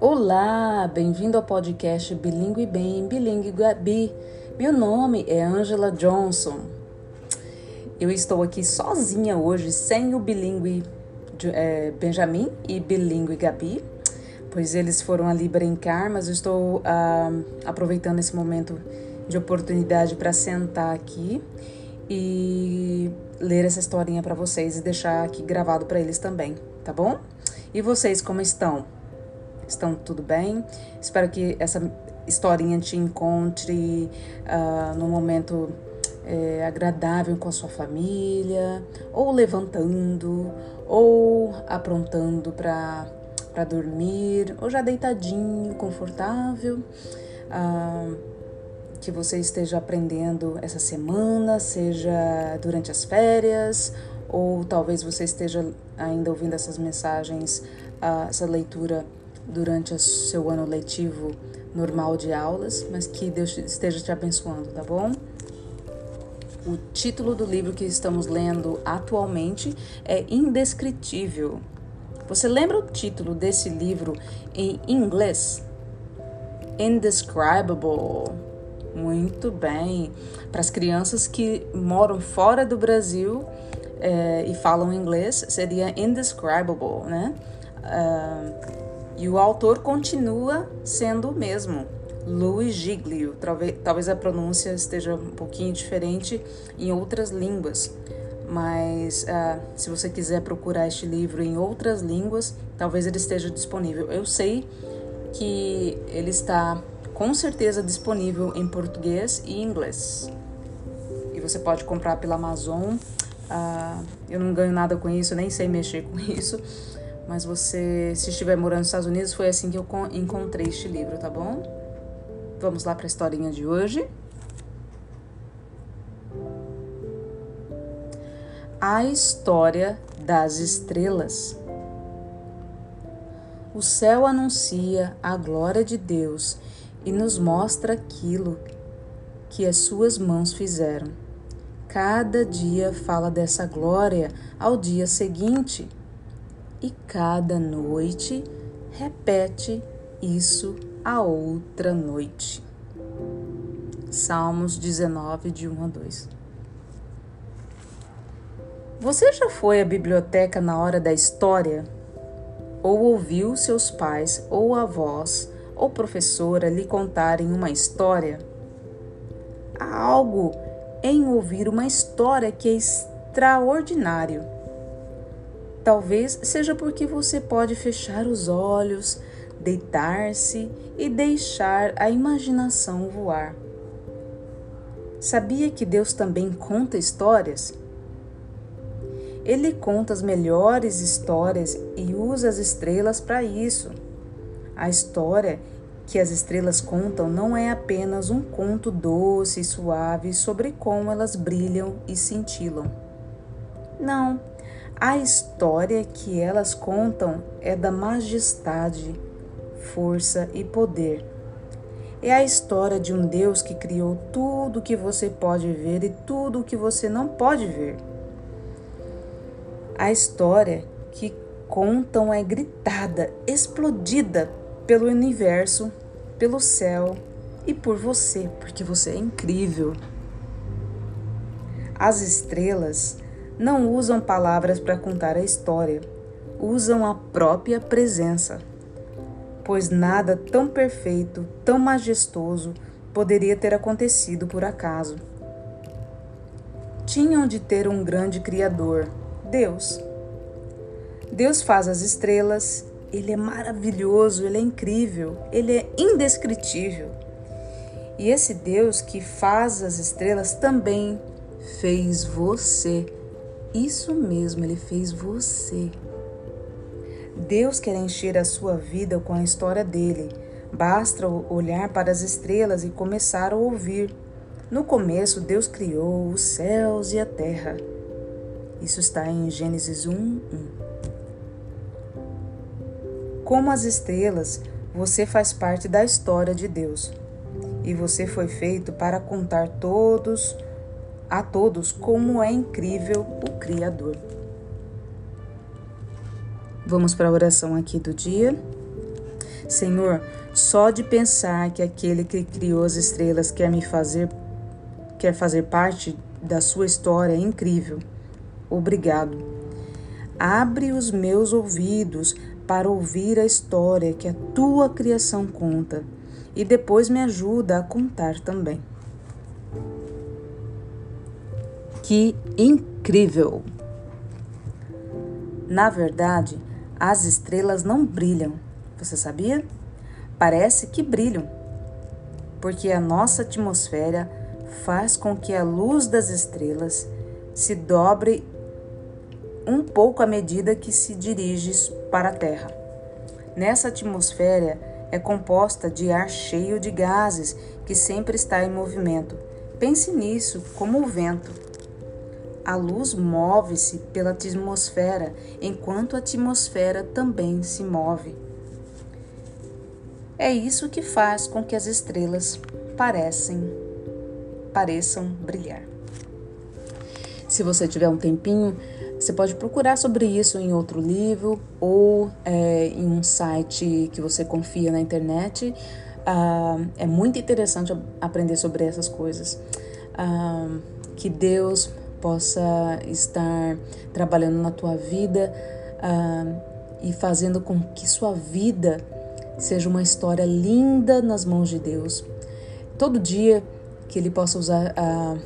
Olá, bem-vindo ao podcast Bilingue Bem, Bilingue Gabi. Meu nome é Angela Johnson. Eu estou aqui sozinha hoje, sem o bilingue é, Benjamin e bilingue Gabi, pois eles foram ali brincar, mas eu estou ah, aproveitando esse momento de oportunidade para sentar aqui e ler essa historinha para vocês e deixar aqui gravado para eles também, tá bom? E vocês como estão? estão tudo bem. Espero que essa historinha te encontre uh, num momento é, agradável com a sua família, ou levantando, ou aprontando para dormir, ou já deitadinho, confortável. Uh, que você esteja aprendendo essa semana, seja durante as férias, ou talvez você esteja ainda ouvindo essas mensagens, uh, essa leitura durante o seu ano letivo normal de aulas, mas que Deus esteja te abençoando, tá bom? O título do livro que estamos lendo atualmente é Indescritível. Você lembra o título desse livro em inglês? Indescribable. Muito bem. Para as crianças que moram fora do Brasil é, e falam inglês, seria indescribable, né? Uh, e o autor continua sendo o mesmo, Louis Giglio. Talvez, talvez a pronúncia esteja um pouquinho diferente em outras línguas, mas uh, se você quiser procurar este livro em outras línguas, talvez ele esteja disponível. Eu sei que ele está com certeza disponível em português e inglês. E você pode comprar pela Amazon. Uh, eu não ganho nada com isso, nem sei mexer com isso mas você, se estiver morando nos Estados Unidos, foi assim que eu encontrei este livro, tá bom? Vamos lá para a historinha de hoje. A história das estrelas. O céu anuncia a glória de Deus e nos mostra aquilo que as suas mãos fizeram. Cada dia fala dessa glória ao dia seguinte e cada noite repete isso a outra noite. Salmos 19, de 1 a 2. Você já foi à biblioteca na hora da história? Ou ouviu seus pais, ou avós, ou professora lhe contarem uma história? Há algo em ouvir uma história que é extraordinário Talvez seja porque você pode fechar os olhos, deitar-se e deixar a imaginação voar. Sabia que Deus também conta histórias? Ele conta as melhores histórias e usa as estrelas para isso. A história que as estrelas contam não é apenas um conto doce e suave sobre como elas brilham e cintilam. Não, a história que elas contam é da majestade, força e poder. É a história de um Deus que criou tudo o que você pode ver e tudo o que você não pode ver. A história que contam é gritada, explodida pelo universo, pelo céu e por você, porque você é incrível. As estrelas não usam palavras para contar a história, usam a própria presença. Pois nada tão perfeito, tão majestoso poderia ter acontecido por acaso. Tinham de ter um grande Criador, Deus. Deus faz as estrelas, ele é maravilhoso, ele é incrível, ele é indescritível. E esse Deus que faz as estrelas também fez você isso mesmo, ele fez você. Deus quer encher a sua vida com a história dele. Basta olhar para as estrelas e começar a ouvir. No começo, Deus criou os céus e a terra. Isso está em Gênesis 1, 1. Como as estrelas, Você faz parte da história de Deus e você foi feito para contar todos a todos como é incrível o Criador. Vamos para a oração aqui do dia. Senhor, só de pensar que aquele que criou as estrelas quer me fazer quer fazer parte da sua história é incrível. Obrigado. Abre os meus ouvidos para ouvir a história que a tua criação conta e depois me ajuda a contar também. Que incrível! Na verdade, as estrelas não brilham, você sabia? Parece que brilham, porque a nossa atmosfera faz com que a luz das estrelas se dobre um pouco à medida que se dirige para a Terra. Nessa atmosfera é composta de ar cheio de gases que sempre está em movimento. Pense nisso como o vento. A luz move-se pela atmosfera, enquanto a atmosfera também se move. É isso que faz com que as estrelas parecem, pareçam brilhar. Se você tiver um tempinho, você pode procurar sobre isso em outro livro ou é, em um site que você confia na internet. Ah, é muito interessante aprender sobre essas coisas. Ah, que Deus possa estar trabalhando na tua vida ah, e fazendo com que sua vida seja uma história linda nas mãos de Deus. Todo dia que Ele possa usar a,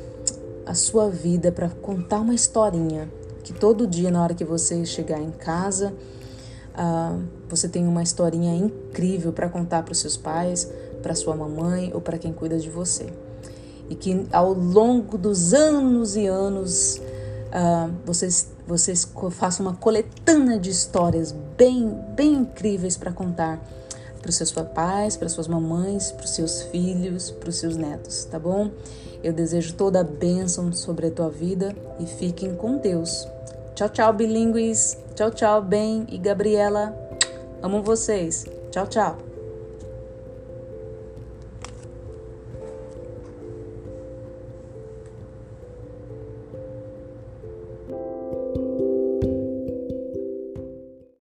a sua vida para contar uma historinha que todo dia, na hora que você chegar em casa, uh, você tem uma historinha incrível para contar para os seus pais, para sua mamãe ou para quem cuida de você. E que ao longo dos anos e anos uh, vocês, vocês façam uma coletânea de histórias bem, bem incríveis para contar para os seus papais, para suas mamães, para os seus filhos, para os seus netos, tá bom? Eu desejo toda a bênção sobre a tua vida e fiquem com Deus. Tchau, tchau, bilíngues. Tchau, tchau, Ben e Gabriela. Amo vocês. Tchau, tchau.